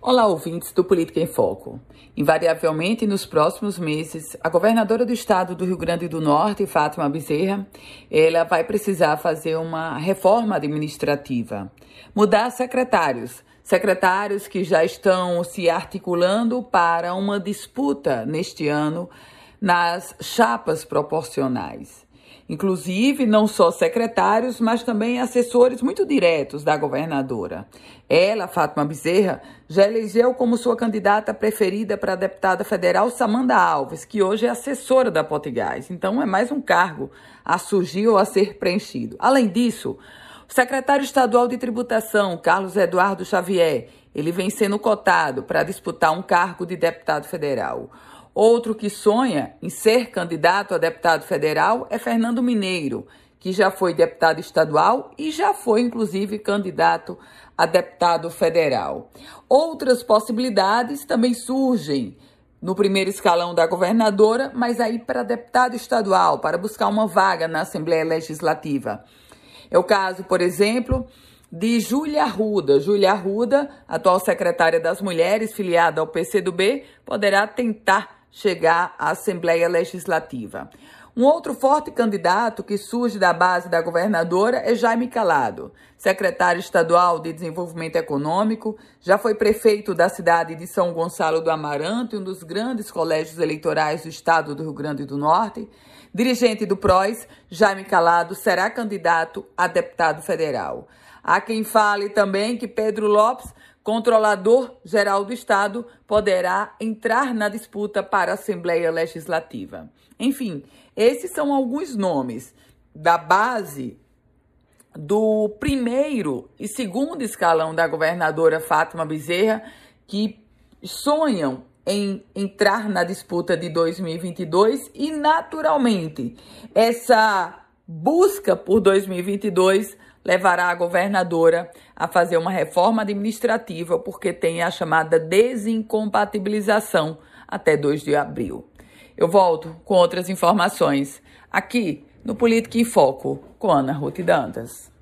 Olá, ouvintes do Política em Foco. Invariavelmente, nos próximos meses, a governadora do estado do Rio Grande do Norte, Fátima Bezerra, ela vai precisar fazer uma reforma administrativa, mudar secretários, secretários que já estão se articulando para uma disputa neste ano nas chapas proporcionais inclusive não só secretários, mas também assessores muito diretos da governadora. Ela, Fátima Bezerra, já elegeu como sua candidata preferida para a deputada federal Samanda Alves, que hoje é assessora da Potigás. Então é mais um cargo a surgir ou a ser preenchido. Além disso, o secretário estadual de tributação, Carlos Eduardo Xavier, ele vem sendo cotado para disputar um cargo de deputado federal. Outro que sonha em ser candidato a deputado federal é Fernando Mineiro, que já foi deputado estadual e já foi, inclusive, candidato a deputado federal. Outras possibilidades também surgem no primeiro escalão da governadora, mas aí para deputado estadual, para buscar uma vaga na Assembleia Legislativa. É o caso, por exemplo, de Júlia Arruda. Júlia Arruda, atual secretária das Mulheres, filiada ao PCdoB, poderá tentar chegar à Assembleia Legislativa. Um outro forte candidato que surge da base da governadora é Jaime Calado, secretário estadual de Desenvolvimento Econômico, já foi prefeito da cidade de São Gonçalo do Amarante, um dos grandes colégios eleitorais do estado do Rio Grande do Norte. Dirigente do PROS, Jaime Calado será candidato a deputado federal. Há quem fale também que Pedro Lopes controlador geral do Estado poderá entrar na disputa para a Assembleia Legislativa. Enfim, esses são alguns nomes da base do primeiro e segundo escalão da governadora Fátima Bezerra que sonham em entrar na disputa de 2022 e, naturalmente, essa busca por 2022 levará a governadora a fazer uma reforma administrativa, porque tem a chamada desincompatibilização até 2 de abril. Eu volto com outras informações aqui no Política em Foco com Ana Ruth Dantas.